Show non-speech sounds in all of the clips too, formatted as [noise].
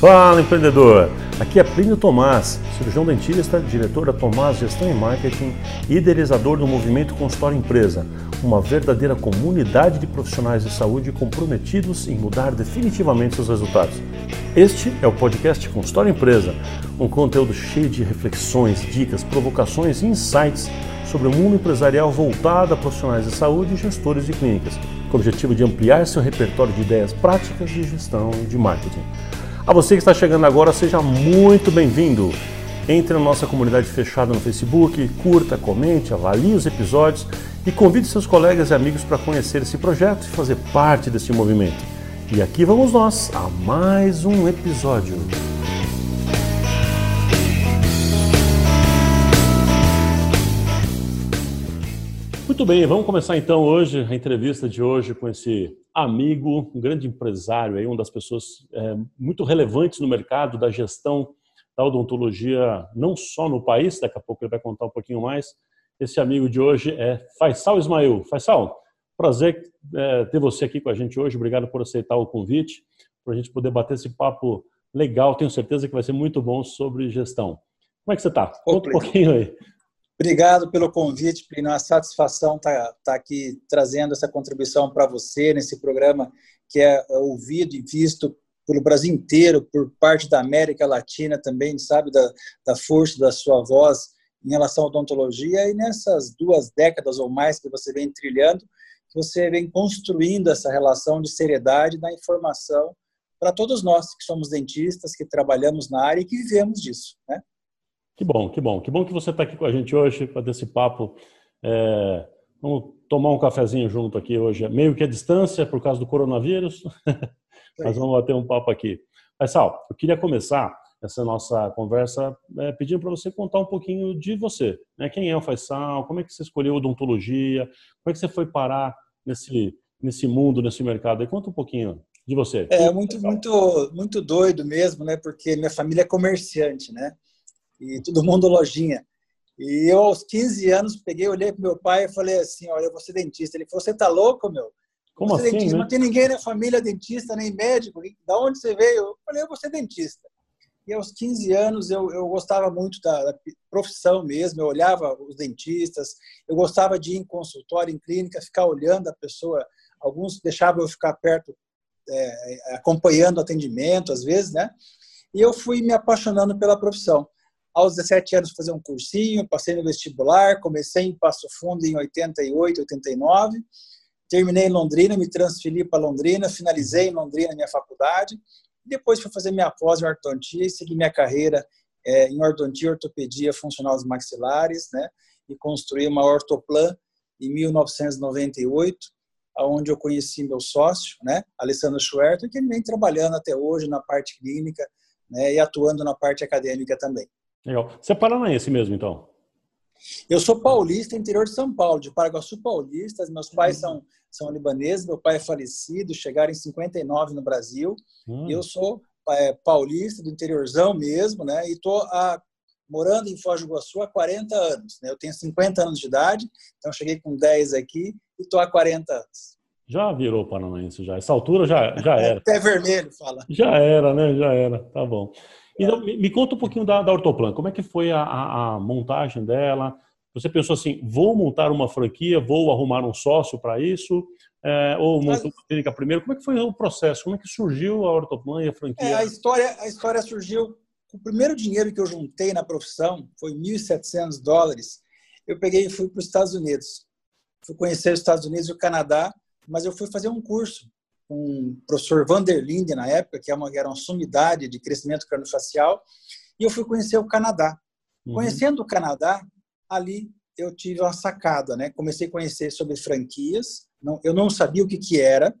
Fala empreendedor! Aqui é Plínio Tomás, cirurgião dentista, diretor da Tomás Gestão e Marketing e idealizador do movimento Consultório Empresa, uma verdadeira comunidade de profissionais de saúde comprometidos em mudar definitivamente seus resultados. Este é o podcast Consultório Empresa, um conteúdo cheio de reflexões, dicas, provocações e insights sobre o mundo empresarial voltado a profissionais de saúde e gestores de clínicas, com o objetivo de ampliar seu repertório de ideias práticas de gestão e de marketing. A você que está chegando agora, seja muito bem-vindo. Entre na nossa comunidade fechada no Facebook, curta, comente, avalie os episódios e convide seus colegas e amigos para conhecer esse projeto e fazer parte desse movimento. E aqui vamos nós a mais um episódio. Muito bem, vamos começar então hoje a entrevista de hoje com esse amigo, um grande empresário, aí, uma das pessoas é, muito relevantes no mercado da gestão da odontologia, não só no país, daqui a pouco ele vai contar um pouquinho mais. Esse amigo de hoje é Faisal Ismail. Faisal, prazer é, ter você aqui com a gente hoje. Obrigado por aceitar o convite, para a gente poder bater esse papo legal. Tenho certeza que vai ser muito bom sobre gestão. Como é que você está? Conta um pouquinho aí. Obrigado pelo convite, Plínio. É uma satisfação estar tá, tá aqui trazendo essa contribuição para você nesse programa que é ouvido e visto pelo Brasil inteiro, por parte da América Latina também, sabe, da, da força da sua voz em relação à odontologia. E nessas duas décadas ou mais que você vem trilhando, você vem construindo essa relação de seriedade da informação para todos nós que somos dentistas, que trabalhamos na área e que vivemos disso, né? Que bom, que bom. Que bom que você está aqui com a gente hoje para ter esse papo. É, vamos tomar um cafezinho junto aqui hoje, meio que à distância por causa do coronavírus, [laughs] mas vamos bater um papo aqui. Mas, eu queria começar essa nossa conversa é, pedindo para você contar um pouquinho de você. Né? Quem é o Faisal? Como é que você escolheu odontologia? Como é que você foi parar nesse, nesse mundo, nesse mercado? E conta um pouquinho de você. É muito, muito, muito doido mesmo, né? Porque minha família é comerciante, né? E todo mundo lojinha. E eu, aos 15 anos, peguei, olhei para meu pai e falei assim: Olha, eu vou ser dentista. Ele falou: Você tá louco, meu? Como assim? Dentista. Né? Não tem ninguém na família dentista, nem médico. Da onde você veio? Eu falei: Eu vou ser dentista. E aos 15 anos eu, eu gostava muito da, da, profissão mesmo, eu olhava os dentistas, eu gostava de ir em consultório, em clínica, ficar olhando a pessoa. Alguns deixavam eu ficar perto, é, acompanhando o atendimento, às vezes, né? E eu fui me apaixonando pela profissão. Aos 17 anos, fazer um cursinho, passei no vestibular, comecei em Passo Fundo em 88, 89, terminei em Londrina, me transferi para Londrina, finalizei em Londrina minha faculdade, depois fui fazer minha pós em ortodontia e segui minha carreira é, em ortodontia, ortopedia funcional dos maxilares, né, e construí uma ortoplan em 1998, onde eu conheci meu sócio, né, Alessandro Schwerter, que vem trabalhando até hoje na parte clínica né, e atuando na parte acadêmica também. Legal. Você é paranaense mesmo, então? Eu sou paulista, interior de São Paulo, de Paraguaçu Paulista. Meus pais uhum. são, são libaneses, meu pai é falecido, chegaram em 59 no Brasil. Uhum. Eu sou é, paulista, do interiorzão mesmo, né? E estou morando em Foz do Iguaçu há 40 anos. Né? Eu tenho 50 anos de idade, então cheguei com 10 aqui e estou há 40 anos. Já virou paranaense, já. Essa altura já, já [laughs] era. Até vermelho, fala. Já era, né? Já era. Tá bom. Então, me, conta um pouquinho da, da Ortoplan. Como é que foi a, a, a, montagem dela? Você pensou assim, vou montar uma franquia, vou arrumar um sócio para isso? É, ou montou uma clínica primeiro? Como é que foi o processo? Como é que surgiu a Ortoplan e a franquia? É, a, história, a história surgiu... O primeiro dinheiro que eu juntei na profissão foi 1.700 dólares. Eu peguei e fui para os Estados Unidos. Fui conhecer os Estados Unidos e o Canadá, mas eu fui fazer um curso com o professor Vanderlinde na época, que é era uma sumidade de crescimento craniofacial, e eu fui conhecer o Canadá. Uhum. Conhecendo o Canadá, ali eu tive uma sacada, né? Comecei a conhecer sobre franquias, não, eu não sabia o que que era,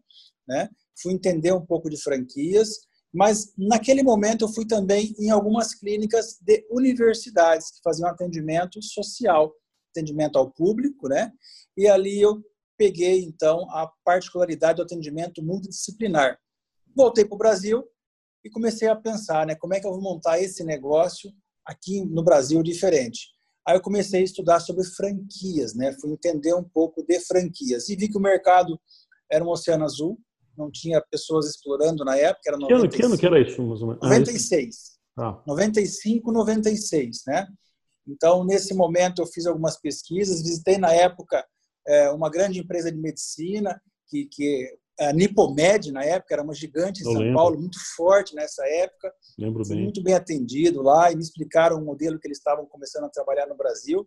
né? Fui entender um pouco de franquias, mas naquele momento eu fui também em algumas clínicas de universidades que faziam atendimento social, atendimento ao público, né? E ali eu peguei, então, a particularidade do atendimento multidisciplinar. Voltei para o Brasil e comecei a pensar, né, como é que eu vou montar esse negócio aqui no Brasil diferente. Aí eu comecei a estudar sobre franquias, né, fui entender um pouco de franquias e vi que o mercado era um oceano azul, não tinha pessoas explorando na época, era 95. Que ano que, era isso? Mais ou menos? 96. Ah, 95, 96, né? Então, nesse momento, eu fiz algumas pesquisas, visitei na época uma grande empresa de medicina, que, que a Nipomed, na época, era uma gigante em eu São lembro. Paulo, muito forte nessa época. Lembro bem. Muito bem atendido lá, e me explicaram o modelo que eles estavam começando a trabalhar no Brasil.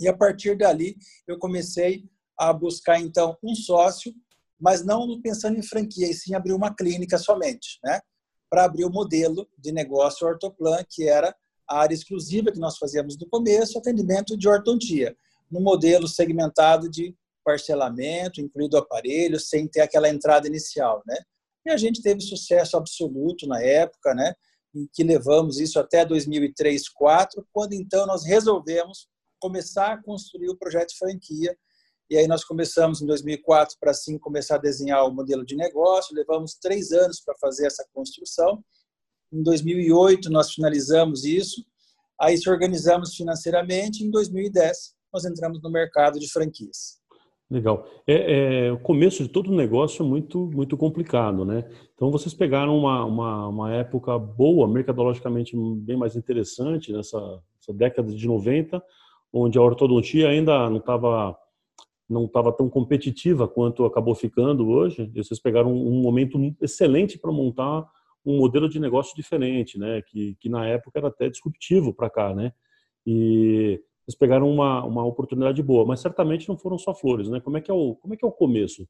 E a partir dali, eu comecei a buscar, então, um sócio, mas não pensando em franquia, e sim abrir uma clínica somente, né? Para abrir o modelo de negócio Ortoplan, que era a área exclusiva que nós fazíamos no começo, atendimento de ortodontia, no modelo segmentado de parcelamento, incluído o aparelho, sem ter aquela entrada inicial, né? E a gente teve sucesso absoluto na época, né? Em que levamos isso até 2003, 2004, quando então nós resolvemos começar a construir o projeto franquia. E aí nós começamos em 2004 para assim começar a desenhar o modelo de negócio. Levamos três anos para fazer essa construção. Em 2008, nós finalizamos isso. Aí se organizamos financeiramente. Em 2010, nós entramos no mercado de franquias. Legal. É, é, o começo de todo o negócio é muito, muito complicado, né? Então, vocês pegaram uma, uma, uma época boa, mercadologicamente bem mais interessante, nessa década de 90, onde a ortodontia ainda não estava não estava tão competitiva quanto acabou ficando hoje. E vocês pegaram um momento excelente para montar um modelo de negócio diferente, né? Que, que na época era até disruptivo para cá, né? E vocês pegaram uma, uma oportunidade boa, mas certamente não foram só flores, né? Como é que é o como é que é o começo?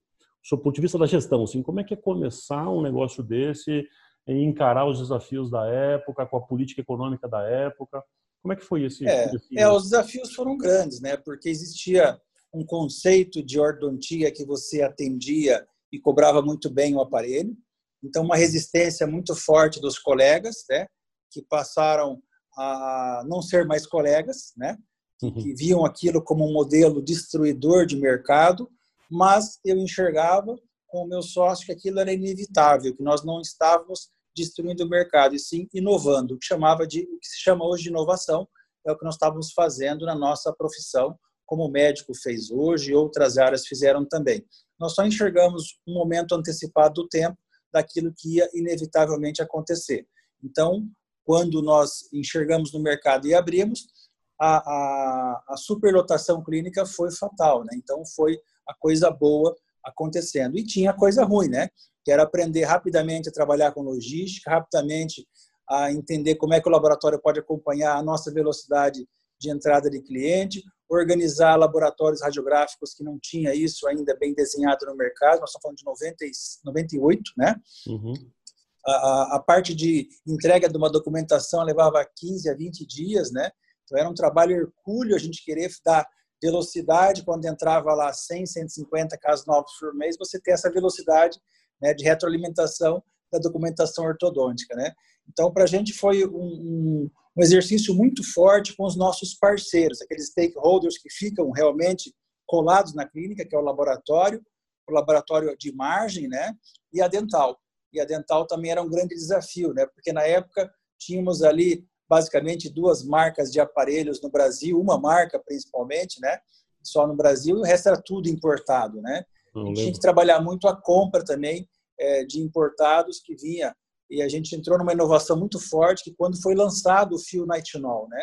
Do ponto de vista da gestão, assim, como é que é começar um negócio desse e encarar os desafios da época com a política econômica da época? Como é que foi esse? É, é os desafios foram grandes, né? Porque existia um conceito de ortodontia que você atendia e cobrava muito bem o aparelho. Então, uma resistência muito forte dos colegas, né, que passaram a não ser mais colegas, né, uhum. que viam aquilo como um modelo destruidor de mercado, mas eu enxergava com o meu sócio que aquilo era inevitável, que nós não estávamos destruindo o mercado, e sim inovando, o que chamava de o que se chama hoje de inovação, é o que nós estávamos fazendo na nossa profissão, como o médico fez hoje e outras áreas fizeram também. Nós só enxergamos um momento antecipado do tempo daquilo que ia inevitavelmente acontecer. Então, quando nós enxergamos no mercado e abrimos, a, a, a superlotação clínica foi fatal, né? Então, foi a coisa boa acontecendo. E tinha coisa ruim, né? Que era aprender rapidamente a trabalhar com logística, rapidamente a entender como é que o laboratório pode acompanhar a nossa velocidade de entrada de cliente, organizar laboratórios radiográficos que não tinha isso ainda bem desenhado no mercado, nós estamos falando de 90, 98, né? Uhum. A, a, parte de entrega de uma documentação levava 15 a 20 dias, né? Então era um trabalho hercúleo a gente querer dar velocidade quando entrava lá 100, 150 casos novos por mês, você ter essa velocidade né, de retroalimentação da documentação ortodôntica, né? Então, para a gente foi um, um, um exercício muito forte com os nossos parceiros, aqueles stakeholders que ficam realmente colados na clínica, que é o laboratório, o laboratório de imagem, né, e a dental. E a dental também era um grande desafio, né, porque na época tínhamos ali basicamente duas marcas de aparelhos no Brasil, uma marca principalmente, né, só no Brasil, e o resto era tudo importado, né. tinha que trabalhar muito a compra também é, de importados que vinha e a gente entrou numa inovação muito forte que quando foi lançado o fio nitinol, né?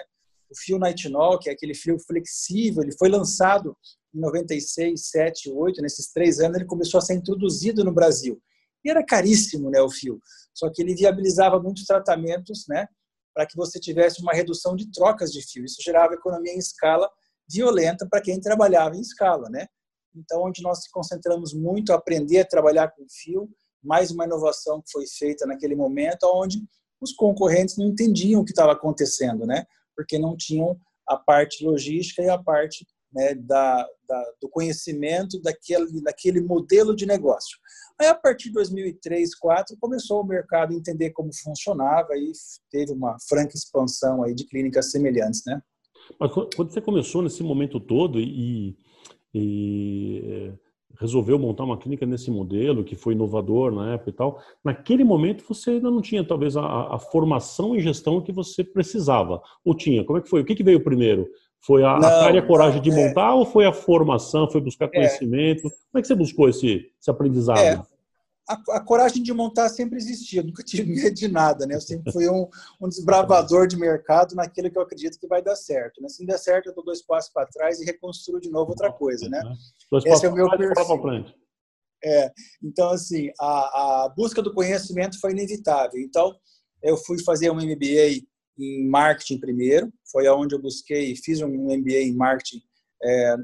O fio nitinol, que é aquele fio flexível, ele foi lançado em 96, 7, 8, nesses três anos ele começou a ser introduzido no Brasil. E era caríssimo, né, o fio. Só que ele viabilizava muitos tratamentos, né, para que você tivesse uma redução de trocas de fio. Isso gerava economia em escala violenta para quem trabalhava em escala, né? Então, onde nós se concentramos muito a aprender a trabalhar com fio, mais uma inovação que foi feita naquele momento, onde os concorrentes não entendiam o que estava acontecendo, né? Porque não tinham a parte logística e a parte né, da, da, do conhecimento daquele, daquele modelo de negócio. Aí, a partir de 2003, 2004, começou o mercado a entender como funcionava e teve uma franca expansão aí de clínicas semelhantes, né? Mas quando você começou nesse momento todo e, e resolveu montar uma clínica nesse modelo, que foi inovador na época e tal, naquele momento você ainda não tinha talvez a, a formação e gestão que você precisava. Ou tinha? Como é que foi? O que, que veio primeiro? Foi a, não, a cara e a coragem de é. montar é... ou foi a formação, foi buscar é. conhecimento? É. Como é que você buscou esse, esse aprendizado? É. a, a, coragem de montar sempre existia, [laughs] nunca tive medo de nada, né? Eu sempre fui um, um desbravador de mercado naquilo que eu acredito que vai dar certo. Né? Se não der certo, eu dou dois passos para trás e reconstruo de novo outra coisa, né? Dois Esse é o meu perfil. É, então, assim, a, a busca do conhecimento foi inevitável. Então, eu fui fazer um MBA em marketing primeiro, foi aonde eu busquei, fiz um MBA em marketing é,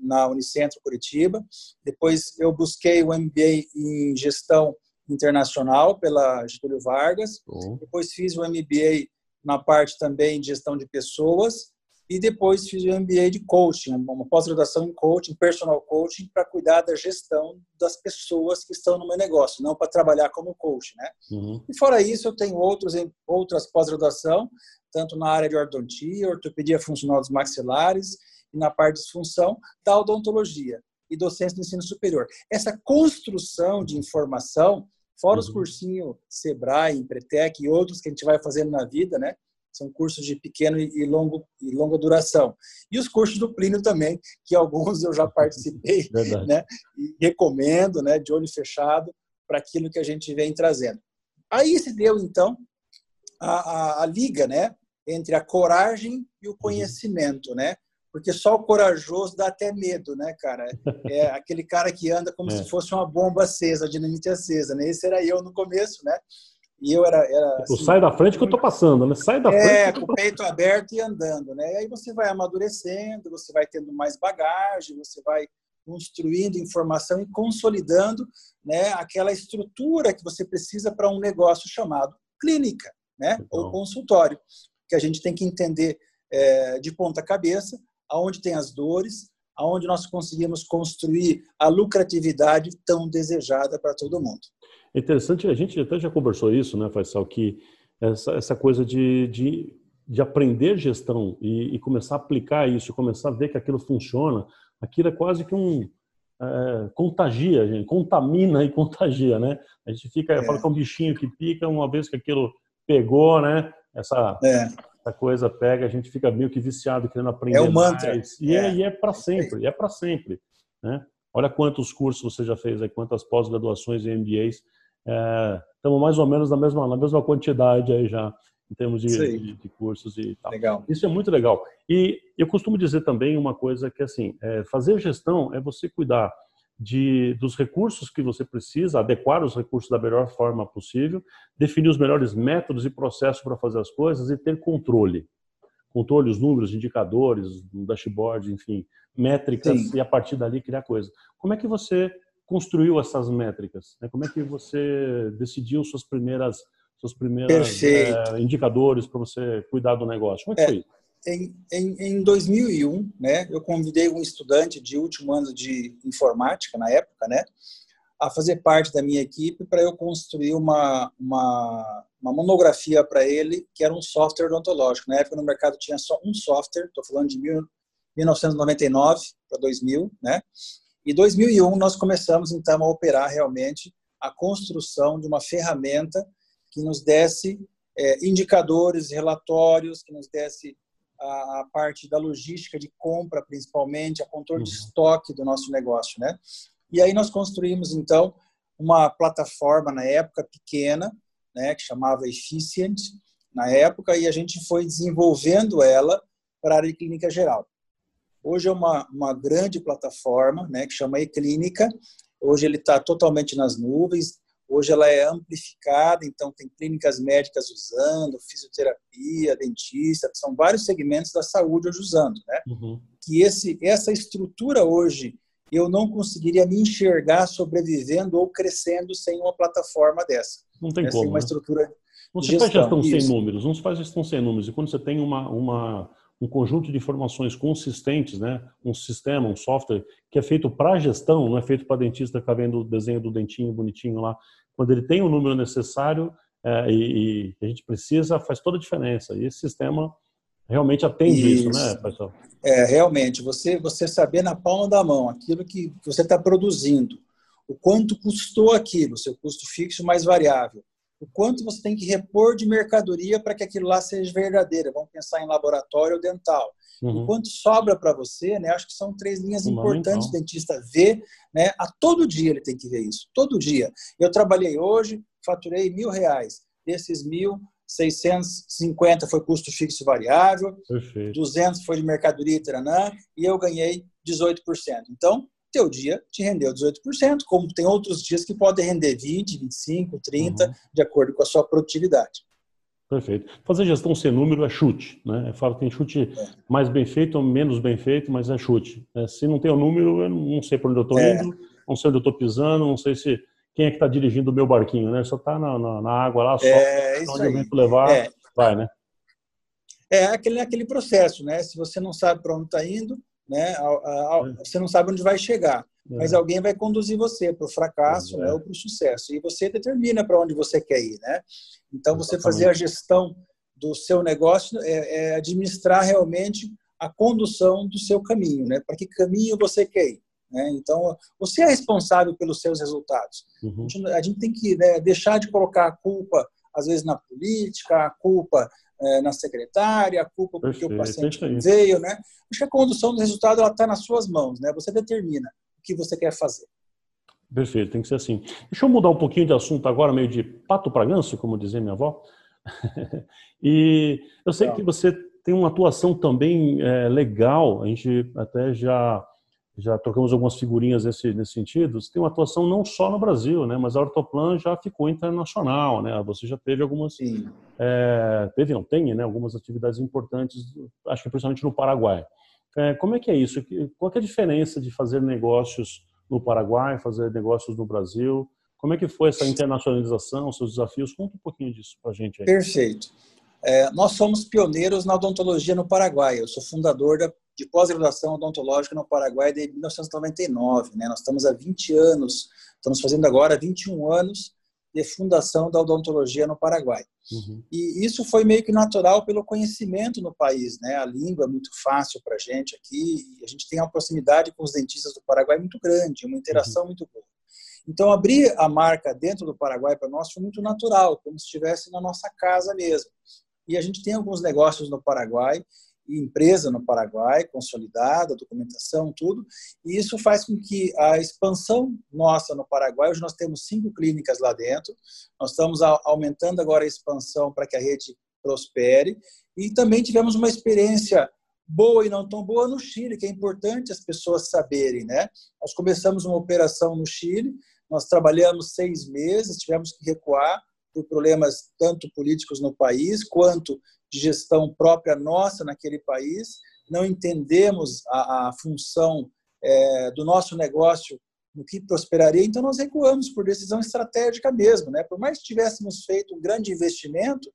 na Unicentro Curitiba. Depois eu busquei o MBA em gestão internacional pela Getúlio Vargas. Uhum. Depois fiz o MBA na parte também de gestão de pessoas e depois fiz o MBA de coaching, uma pós-graduação em coaching, personal coaching, para cuidar da gestão das pessoas que estão no meu negócio, não para trabalhar como coach, né? Uhum. E fora isso, eu tenho outros outras pós-graduação, tanto na área de ortodontia, ortopedia funcional dos maxilares e na parte de disfunção da odontologia e docência do ensino superior. Essa construção de informação, fora os uhum. cursinhos Sebrae, Empretec e outros que a gente vai fazendo na vida, né? São cursos de pequeno e, longo, e longa duração. E os cursos do Plínio também, que alguns eu já [laughs] participei, né? E recomendo, né? De olho fechado para aquilo que a gente vem trazendo. Aí se deu, então, a, a, a liga, né? Entre a coragem e o uhum. conhecimento, né? porque só o corajoso dá até medo, né, cara? É [laughs] aquele cara que anda como é. se fosse uma bomba acesa, dinamite acesa, né? Esse era eu no começo, né? E eu era. era tipo, assim, sai da frente que eu tô passando, né? Sai da frente. É, com o peito aberto e andando, né? E aí você vai amadurecendo, você vai tendo mais bagagem, você vai construindo informação e consolidando né, aquela estrutura que você precisa para um negócio chamado clínica, né? Ou consultório, que a gente tem que entender é, de ponta cabeça aonde tem as dores, aonde nós conseguimos construir a lucratividade tão desejada para todo mundo. É interessante, a gente até já conversou isso, né, Faisal, que essa, essa coisa de, de, de aprender gestão e, e, começar a aplicar isso, começar a ver que aquilo funciona, aquilo é quase que um é, contagia, gente, contamina e contagia, né? A gente fica, é. fala que é um bichinho que pica, uma vez que aquilo pegou, né? Essa, é essa coisa pega, a gente fica meio que viciado querendo aprender. É o mantra. Mais. E é, é, é para sempre, é para sempre. Né? Olha quantos cursos você já fez, aí, quantas pós-graduações e MBAs. É, estamos mais ou menos na mesma, na mesma quantidade aí já, em termos de, de, de cursos e tal. Legal. Isso é muito legal. E eu costumo dizer também uma coisa que, assim, é, fazer gestão é você cuidar de, dos recursos que você precisa, adequar os recursos da melhor forma possível, definir os melhores métodos e processos para fazer as coisas e ter controle. Controle, os números, indicadores, dashboard, enfim, métricas Sim. e a partir dali criar coisas. Como é que você construiu essas métricas? Como é que você decidiu suas primeiras, suas primeiras é, indicadores para você cuidar do negócio? Como é que é. foi isso? Em, em, em 2001, né, eu convidei um estudante de último ano de informática, na época, né, a fazer parte da minha equipe para eu construir uma, uma, uma monografia para ele, que era um software odontológico. Na época, no mercado tinha só um software, estou falando de mil, 1999 para 2000, né? E 2001 nós começamos então a operar realmente a construção de uma ferramenta que nos desse é, indicadores, relatórios, que nos desse a parte da logística de compra, principalmente, a controle de uhum. estoque do nosso negócio, né? E aí nós construímos, então, uma plataforma, na época, pequena, né, que chamava Efficient, na época, e a gente foi desenvolvendo ela para a área de clínica geral. Hoje é uma, uma grande plataforma, né, que chama eClínica. Hoje ele está totalmente nas nuvens, Hoje ela é amplificada, então tem clínicas médicas usando, fisioterapia, dentista, são vários segmentos da saúde hoje usando, né? Uhum. Que esse, essa estrutura hoje eu não conseguiria me enxergar sobrevivendo ou crescendo sem uma plataforma dessa. Não tem como. Uma né? estrutura. Não se faz gestão Isso. sem números, não se faz gestão sem números. E quando você tem uma, uma, um conjunto de informações consistentes, né? um sistema, um software que é feito para gestão, não é feito para dentista ficar vendo o desenho do dentinho bonitinho lá. Quando ele tem o número necessário é, e, e, a gente precisa, faz toda a diferença. E esse sistema realmente atende isso, isso né, pessoal? É, realmente. Você, você saber na palma da mão aquilo que você está produzindo, o quanto custou aquilo, seu custo fixo mais variável, o quanto você tem que repor de mercadoria para que aquilo lá seja verdadeiro. Vamos pensar em laboratório dental. Uhum. O quanto sobra para você, né? Acho que são três linhas importantes o dentista ver, né? A todo dia ele tem que ver isso, todo dia. Eu trabalhei hoje, faturei mil reais. Desses mil, 650 foi custo fixo variável, Perfeito. 200 foi de mercadoria e taranã, e eu ganhei 18%. Então, teu dia te rendeu 18%, como tem outros dias que podem render 20, 25, 30, uhum. de acordo com a sua produtividade. Perfeito. Fazer gestão sem número é chute, né? Eu falo que tem chute é. mais bem feito ou menos bem feito, mas é chute. É, se não tem o número, eu não sei para onde eu estou é. indo, não sei onde eu estou pisando, não sei se quem é que está dirigindo o meu barquinho, né? Só está na, na, na, água lá, só é, onde aí. o vento levar, é. vai, né? É aquele, aquele processo, né? Se você não sabe para onde está indo, né? É. Você não sabe onde vai chegar, é. mas alguém vai conduzir você para o fracasso né? ou para o sucesso. E você determina para onde você quer ir, né? Então, você fazer a gestão do seu negócio é, é administrar realmente a condução do seu caminho, né? Para que caminho você quer ir? Né? Então, você é responsável pelos seus resultados. Uhum. A, gente, a, gente, tem que né, deixar de colocar a culpa, às vezes, na política, a culpa é, na secretária, a culpa porque Perfeito, o paciente não veio, né? Acho que a condução do resultado está nas suas mãos, né? Você determina o que você quer fazer. Perfeito, tem que ser assim. Deixa eu mudar um pouquinho de assunto agora, meio de pato para ganso, como dizia minha avó. [laughs] e eu sei que você tem uma atuação também é, legal, a gente até já já trocamos algumas figurinhas nesse, nesse sentido, você tem uma atuação não só no Brasil, né, mas a Ortoplan já ficou internacional, né, você já teve algumas, é, teve, não tem, né, algumas atividades importantes, acho que principalmente no Paraguai. É, como é que é isso? Qual é a diferença de fazer negócios no Paraguai, fazer negócios no Brasil? Como é que foi essa internacionalização, seus desafios? Conta um pouquinho disso para a gente aí. Perfeito. É, nós somos pioneiros na odontologia no Paraguai. Eu sou fundador da, de pós-graduação odontológica no Paraguai desde 1999. Né? Nós estamos há 20 anos, estamos fazendo agora 21 anos de fundação da odontologia no Paraguai. Uhum. E isso foi meio que natural pelo conhecimento no país. Né? A língua é muito fácil para a gente aqui, a gente tem uma proximidade com os dentistas do Paraguai muito grande, uma interação uhum. muito boa. Então, abrir a marca dentro do Paraguai para nós foi muito natural, como se estivesse na nossa casa mesmo. E a gente tem alguns negócios no Paraguai empresa no Paraguai, consolidada, documentação, tudo. E isso faz com que a expansão nossa no Paraguai, hoje nós temos cinco clínicas lá dentro, nós estamos aumentando agora a expansão para que a rede prospere. E também tivemos uma experiência boa e não tão boa no Chile, que é importante as pessoas saberem, né? Nós começamos uma operação no Chile, nós trabalhamos seis meses, tivemos que recuar por problemas tanto políticos no país quanto de gestão própria nossa naquele país, não entendemos a, a função é, do nosso negócio no que prosperaria, então nós recuamos por decisão estratégica mesmo. Né? Por mais que tivéssemos feito um grande investimento,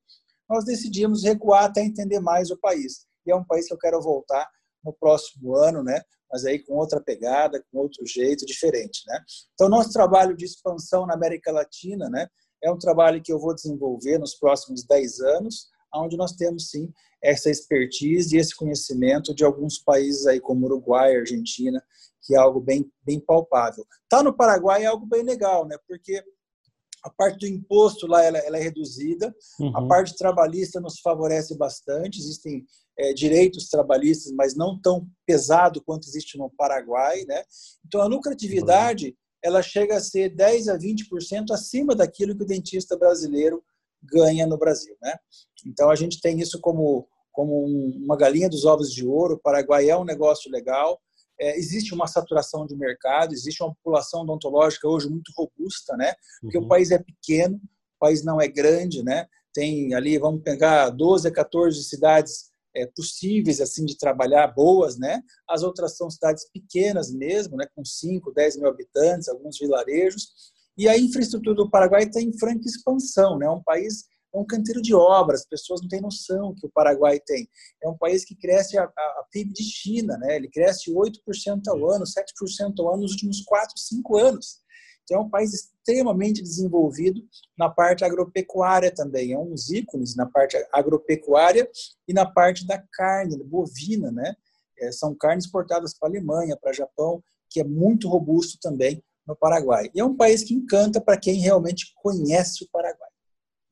nós decidimos recuar até entender mais o país. E é um país que eu quero voltar no próximo ano, né? mas aí com outra pegada, com outro jeito, diferente. Né? Então, nosso trabalho de expansão na América Latina né, é um trabalho que eu vou desenvolver nos próximos 10 anos, onde nós temos sim essa expertise e esse conhecimento de alguns países aí como Uruguai, Argentina, que é algo bem bem palpável. Tá no Paraguai é algo bem legal, né? Porque a parte do imposto lá ela, ela é reduzida, uhum. a parte trabalhista nos favorece bastante, existem é, direitos trabalhistas, mas não tão pesado quanto existe no Paraguai, né? Então a lucratividade ela chega a ser 10 a 20% acima daquilo que o dentista brasileiro ganha no Brasil, né? Então a gente tem isso como como uma galinha dos ovos de ouro. O Paraguai é um negócio legal. É, existe uma saturação de mercado, existe uma população odontológica hoje muito robusta, né? Porque uhum. o país é pequeno, o país não é grande, né? Tem ali, vamos pegar 12 a 14 cidades é, possíveis assim de trabalhar, boas, né? As outras são cidades pequenas mesmo, né? Com 5, 10 mil habitantes, alguns vilarejos. E a infraestrutura do Paraguai está em franca expansão, né? É um país é um canteiro de obras, as pessoas não têm noção que o Paraguai tem. É um país que cresce a, a, a PIB de China, né? ele cresce 8% ao ano, 7% ao ano nos últimos 4, 5 anos. Então, é um país extremamente desenvolvido na parte agropecuária também. É uns ícones na parte agropecuária e na parte da carne, bovina, né? É, são carnes exportadas para a Alemanha, para o Japão, que é muito robusto também no Paraguai. E é um país que encanta para quem realmente conhece o Paraguai.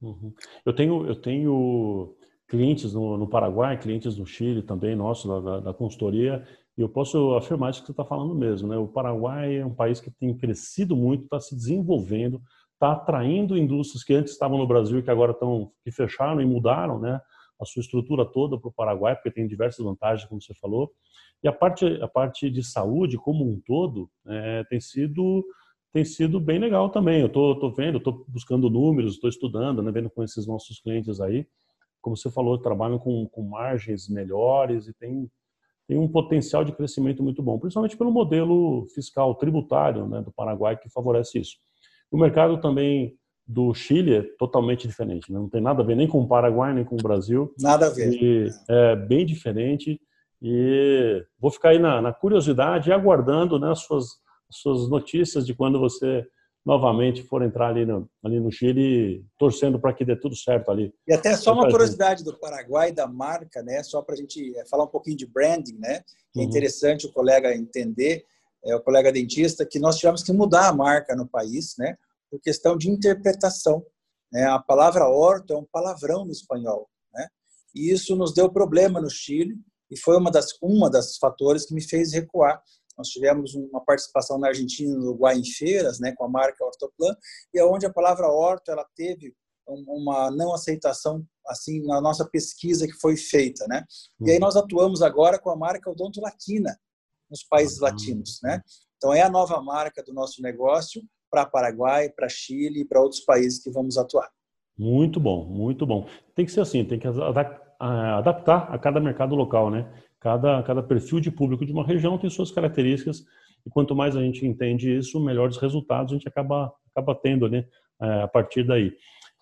Uhum. Eu tenho, eu tenho clientes no, no, Paraguai, clientes no Chile também, nossos, da, da, consultoria, e eu posso afirmar isso que você está falando mesmo. Né? O Paraguai é um país que tem crescido muito, está se desenvolvendo, está atraindo indústrias que antes estavam no Brasil e que agora estão, que fecharam e mudaram né, a sua estrutura toda para o Paraguai, porque tem diversas vantagens, como você falou. E a parte, a parte de saúde como um todo é, tem sido tem sido bem legal também. Eu estou vendo, estou buscando números, estou estudando, né, vendo com esses nossos clientes aí como você falou, trabalham com, com margens melhores e tem, tem um potencial de crescimento muito bom, principalmente pelo modelo fiscal tributário né, do Paraguai que favorece isso. O mercado também do Chile é totalmente diferente, né? não tem nada a ver nem com o Paraguai nem com o Brasil. Nada a ver. E é bem diferente e vou ficar aí na, na curiosidade aguardando né, as suas, as suas notícias de quando você novamente for entrar ali no, ali no Chile, torcendo para que dê tudo certo ali. E até só uma curiosidade do Paraguai, da marca, né? Só para a gente eh, falar um pouquinho de branding, né? É interessante o colega entender, é, o colega dentista, que nós tivemos que mudar a marca no país, né? Por questão de interpretação. Né? A palavra orto é um palavrão no espanhol, né? E isso nos deu problema no Chile e foi uma das uma das fatores que me fez recuar nós tivemos uma participação na Argentina, no Uruguai, em feiras, né, com a marca Ortoplan, e é onde a palavra orto ela teve uma não aceitação assim na nossa pesquisa que foi feita, né? E aí uhum. nós atuamos agora com a marca Odonto Latina nos países uhum. latinos, né? Então é a nova marca do nosso negócio para Paraguai, para Chile e para outros países que vamos atuar. Muito bom, muito bom. Tem que ser assim, tem que adaptar a cada mercado local, né? Cada, cada perfil de público de uma região tem suas características e quanto mais a gente entende isso, melhores resultados a gente acaba, acaba tendo né, a partir daí.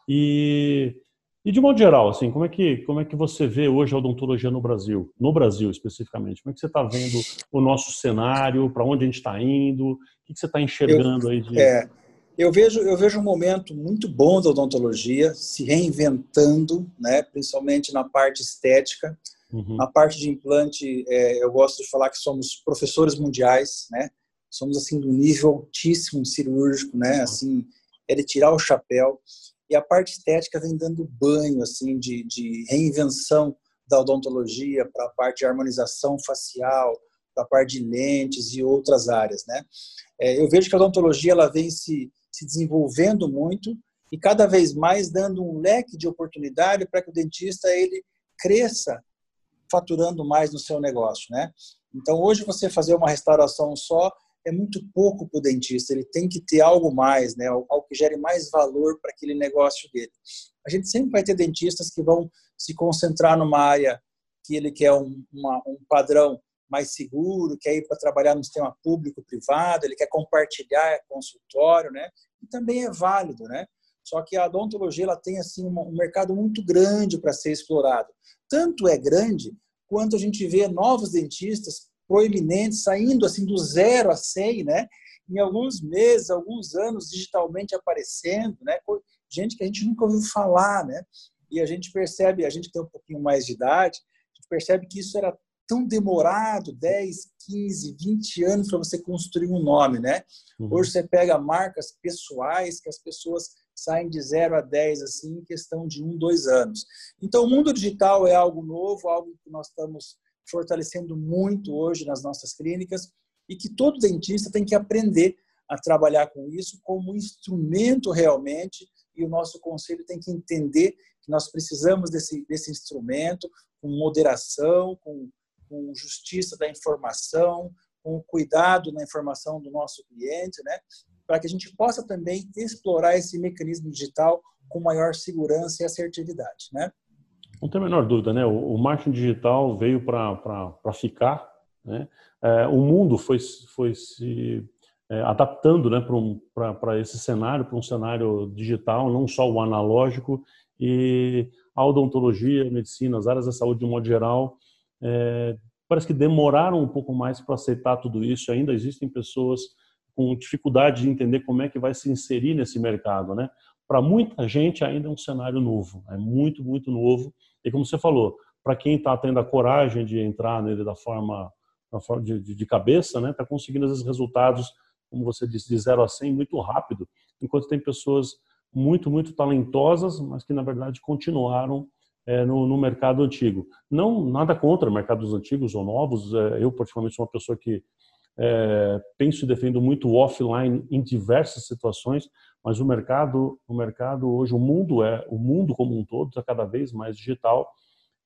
E, e de modo geral, assim, como é, que, como é que você vê hoje a odontologia no Brasil? No Brasil, especificamente. Como é que você está vendo o nosso cenário? Para onde a gente está indo? O que, você está enxergando eu, aí? De... É, eu vejo, eu vejo um momento muito bom da odontologia se reinventando, né, principalmente na parte estética. Uhum. Na parte de implante, é, eu gosto de falar que somos professores mundiais, né? Somos assim do nível altíssimo cirúrgico, né? Assim, é de tirar o chapéu. E a parte estética vem dando banho, assim, de, de reinvenção da odontologia para a parte de harmonização facial, para a parte de lentes e outras áreas, né? É, eu vejo que a odontologia ela vem se, se desenvolvendo muito e cada vez mais dando um leque de oportunidade para que o dentista ele cresça faturando mais no seu negócio, né? Então, hoje você fazer uma restauração só é muito pouco para o dentista. Ele tem que ter algo mais, né? Algo que gere mais valor para aquele negócio dele. A gente sempre vai ter dentistas que vão se concentrar numa área que ele quer um, uma, um padrão mais seguro, quer ir para trabalhar no sistema público-privado, ele quer compartilhar consultório, né? E também é válido, né? Só que a odontologia ela tem assim um mercado muito grande para ser explorado. Tanto é grande quanto a gente vê novos dentistas proeminentes saindo assim do zero a 100, né? Em alguns meses, alguns anos digitalmente aparecendo, né? Gente que a gente nunca ouviu falar, né? E a gente percebe, a gente tem um pouquinho mais de idade, a gente percebe que isso era tão demorado, 10, 15, 20 anos para você construir um nome, né? Uhum. Hoje você pega marcas pessoais que as pessoas saem de 0 a 10 assim, em questão de um, dois anos. Então, o mundo digital é algo novo, algo que nós estamos fortalecendo muito hoje nas nossas clínicas e que todo dentista tem que aprender a trabalhar com isso como instrumento realmente e o nosso conselho tem que entender que nós precisamos desse, desse instrumento com moderação, com, com justiça da informação, com cuidado na informação do nosso cliente, né? Para que a gente possa também explorar esse mecanismo digital com maior segurança e assertividade, né? Não tem a menor dúvida, né? O, marketing digital veio para ficar, né? É, o mundo foi, foi se é, adaptando né, para esse cenário, para um cenário digital, não só o analógico, e a odontologia, a medicina, as áreas da saúde de um modo geral, é, parece que demoraram um pouco mais para aceitar tudo isso. Ainda existem pessoas com dificuldade de entender como é que vai se inserir nesse mercado, né? Para muita gente ainda é um cenário novo, é muito, muito novo. E como você falou, para quem está tendo a coragem de entrar nele da forma, da forma de, de, cabeça, né? Está conseguindo esses resultados, como você disse, de 0 a 100 muito rápido, enquanto tem pessoas muito, muito talentosas, mas que na verdade continuaram é, no, no, mercado antigo. Não nada contra mercados antigos ou novos. É, eu particularmente sou uma pessoa que é, penso e defendo muito offline em diversas situações, mas o mercado, o mercado hoje, o mundo é o mundo como um todo está cada vez mais digital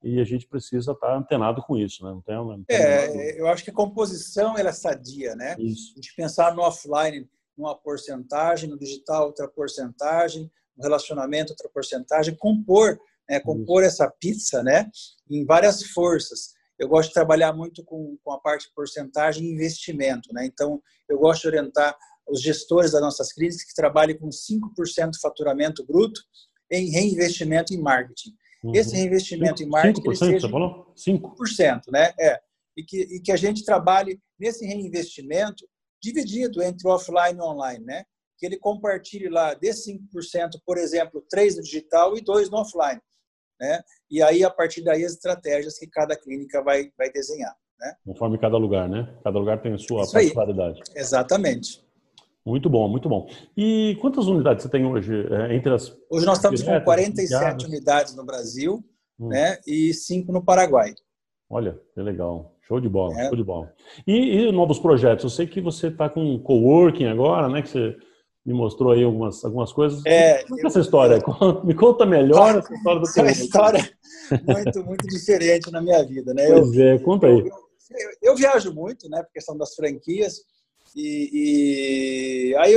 e a gente precisa estar antenado com isso, né? Não tem, não tem é, eu acho que a composição ela é sadia, né? Isso. A gente pensar no offline uma porcentagem, no digital outra porcentagem, no relacionamento outra porcentagem, compor, né? compor essa pizza, né? Em várias forças. Eu gosto de trabalhar muito com, com a parte de porcentagem e investimento, né? Então, eu gosto de orientar os gestores das nossas clínicas que trabalhem com 5% do faturamento bruto em reinvestimento em marketing. Uhum. Esse reinvestimento 5, em marketing 5%, seja você falou? 5%, né? É. E que, e que a gente trabalhe nesse reinvestimento dividido entre offline e online, né? Que ele compartilhe lá desse 5%, por exemplo, 3 no digital e 2 no offline, né? E aí a partir daí as estratégias que cada clínica vai vai desenhar, né? Conforme cada lugar, né? Cada lugar tem a sua Isso particularidade. Aí. Exatamente. Muito bom, muito bom. E quantas unidades você tem hoje é, entre as Hoje nós estamos diretas, com 47 unidades no Brasil, hum. né? E 5 no Paraguai. Olha, que legal. Show de bola, é. show de bola. E, e, novos projetos? Eu sei que você está com coworking agora, né? Que você me mostrou aí algumas, algumas coisas. É, Como é essa história? Eu... Me conta melhor essa história do coworking. É uma história muito, muito diferente na minha vida, né? Pois eu, é, conta aí. Eu, eu, viajo muito, né? Por questão das franquias. E, e aí,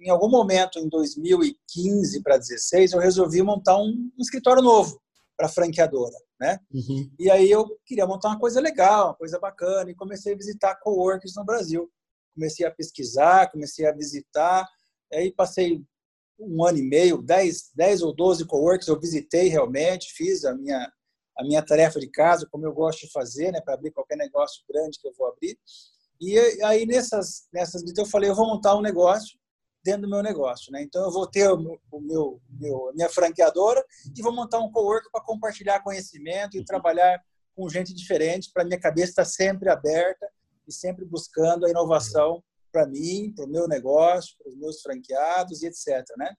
em algum momento, em 2015 para 2016, eu resolvi montar um, um escritório novo para franqueadora né? Uhum. E aí eu queria montar uma coisa legal, uma coisa bacana, e comecei a visitar coworks no Brasil. Comecei a pesquisar, comecei a visitar, aí passei um ano e meio, 10, 10 ou 12 coworks eu visitei realmente, fiz a minha, a minha tarefa de casa, como eu gosto de fazer, né, para abrir qualquer negócio grande que eu vou abrir. E aí nessas, nessas eu falei, eu vou montar um negócio dentro do meu negócio. Né? Então, eu vou ter o meu, meu, meu minha franqueadora e vou montar um cowork para compartilhar conhecimento e trabalhar com gente diferente, para minha cabeça estar sempre aberta e sempre buscando a inovação para mim, para o meu negócio, para os meus franqueados e etc. Né?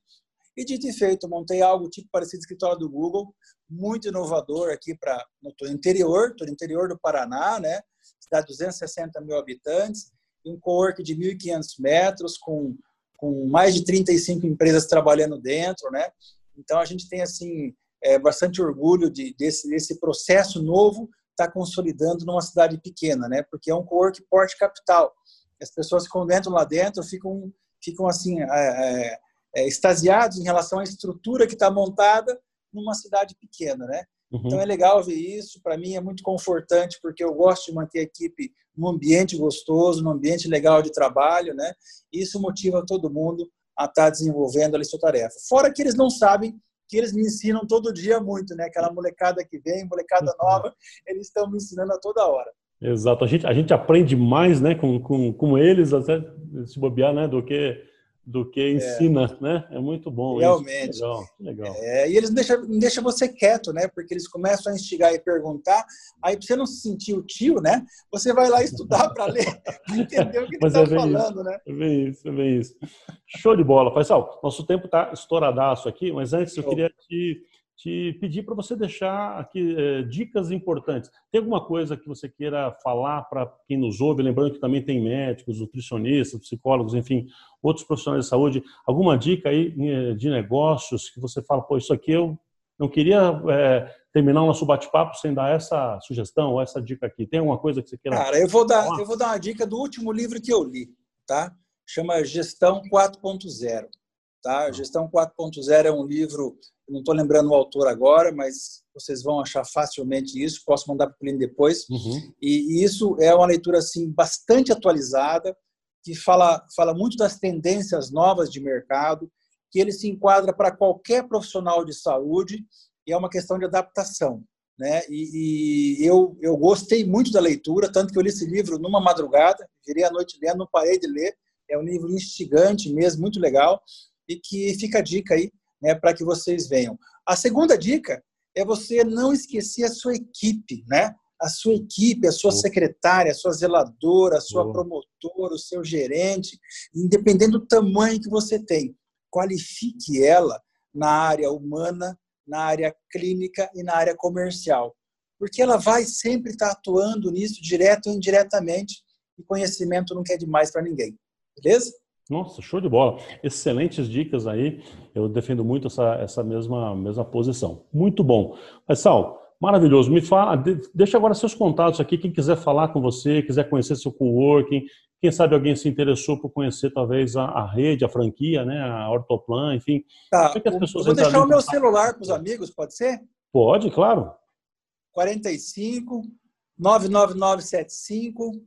E dito e feito, montei algo tipo parecido escritório do Google, muito inovador aqui para no interior, no interior do Paraná, né? cidade de 260 mil habitantes, um cowork de 1.500 metros com com mais de 35 empresas trabalhando dentro, né? Então a gente tem assim é, bastante orgulho de, desse, desse processo novo estar tá consolidando numa cidade pequena, né? Porque é um co-work porte capital. As pessoas que entram lá dentro ficam ficam assim é, é, é, extasiados em relação à estrutura que está montada numa cidade pequena, né? Uhum. Então é legal ver isso. Para mim é muito confortante porque eu gosto de manter a equipe num ambiente gostoso, num ambiente legal de trabalho, né? Isso motiva todo mundo a estar tá desenvolvendo ali sua tarefa. Fora que eles não sabem que eles me ensinam todo dia muito, né? Aquela molecada que vem, molecada uhum. nova, eles estão me ensinando a toda hora. Exato. A gente, a gente aprende mais, né, com, com, com eles, até se bobear, né, do que do que é. ensina, é. né? É muito bom. Realmente. Isso. Legal, legal. É, e eles não deixam, deixam você quieto, né? Porque eles começam a instigar e perguntar. Aí, você não se sentir o tio, né? Você vai lá estudar para ler, entender o que ele está é falando, isso, né? É bem isso, é bem isso. Show de bola. Pessoal, nosso tempo está estouradaço aqui, mas antes eu queria te te pedir para você deixar aqui é, dicas importantes. Tem alguma coisa que você queira falar para quem nos ouve? Lembrando que também tem médicos, nutricionistas, psicólogos, enfim, outros profissionais de saúde. Alguma dica aí eh, de negócios que você fala, pô, isso aqui eu não queria é, terminar o nosso bate-papo sem dar essa sugestão ou essa dica aqui. Tem alguma coisa que você queira? Cara, eu vou dar, falar? eu vou dar uma dica do último livro que eu li, tá? Chama Gestão 4.0. Tá? Gestão 4.0 é um livro não estou lembrando o autor agora, mas vocês vão achar facilmente isso. Posso mandar para o Plínio depois. Uhum. E, e, isso é uma leitura assim bastante atualizada, que fala, fala muito das tendências novas de mercado, que ele se enquadra para qualquer profissional de saúde e é uma questão de adaptação. Né? E, e, eu, eu gostei muito da leitura, tanto que eu li esse livro numa madrugada, virei a noite lendo, não parei de ler. É um livro instigante mesmo, muito legal, e que fica a dica aí né, para que vocês venham. A segunda dica é você não esquecer a sua equipe, né? A sua equipe, a sua secretária, a sua zeladora, a sua promotora, o seu gerente, independente do tamanho que você tem. qualifique ela na área humana, na área clínica e na área comercial. Porque ela vai sempre estar atuando nisso, direto ou indiretamente, e conhecimento não quer demais para ninguém. Beleza? Nossa, show de bola. Excelentes dicas aí. Eu defendo muito essa, essa mesma, mesma posição. Muito bom. Mas, Sal, maravilhoso. Me fala, deixa agora seus contatos aqui. Quem quiser falar com você, quiser conhecer seu coworking, quem sabe alguém se interessou por conhecer talvez a, a rede, a franquia, né, a Ortoplan, enfim. Tá. É vou deixar o meu celular para os amigos, pode ser? Pode, claro. 45 99975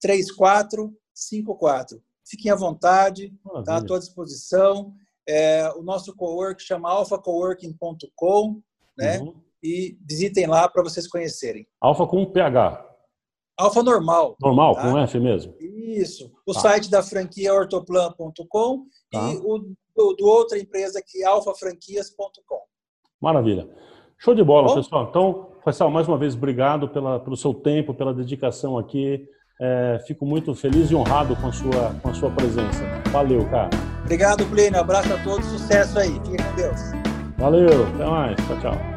3454. Fiquem à vontade, está à tua disposição. É, o nosso cowork chama alfacoworking.com, né? Uhum. E visitem lá para vocês conhecerem. Alfa com PH. Alfa normal. Normal, tá? com F mesmo? Isso. O tá. site da franquia é ortoplan.com tá. e o do, do, outra empresa que é alfafranquias.com. Maravilha. Show de bola, Bom? pessoal. Então, Faisal, mais uma vez, obrigado pela, pelo seu tempo, pela dedicação aqui. É, fico muito feliz e honrado com a, sua, com a sua presença. Valeu, cara. Obrigado, Plínio. Abraço a todos. Sucesso aí. Fique com Deus. Valeu. Até mais. Tchau, tchau.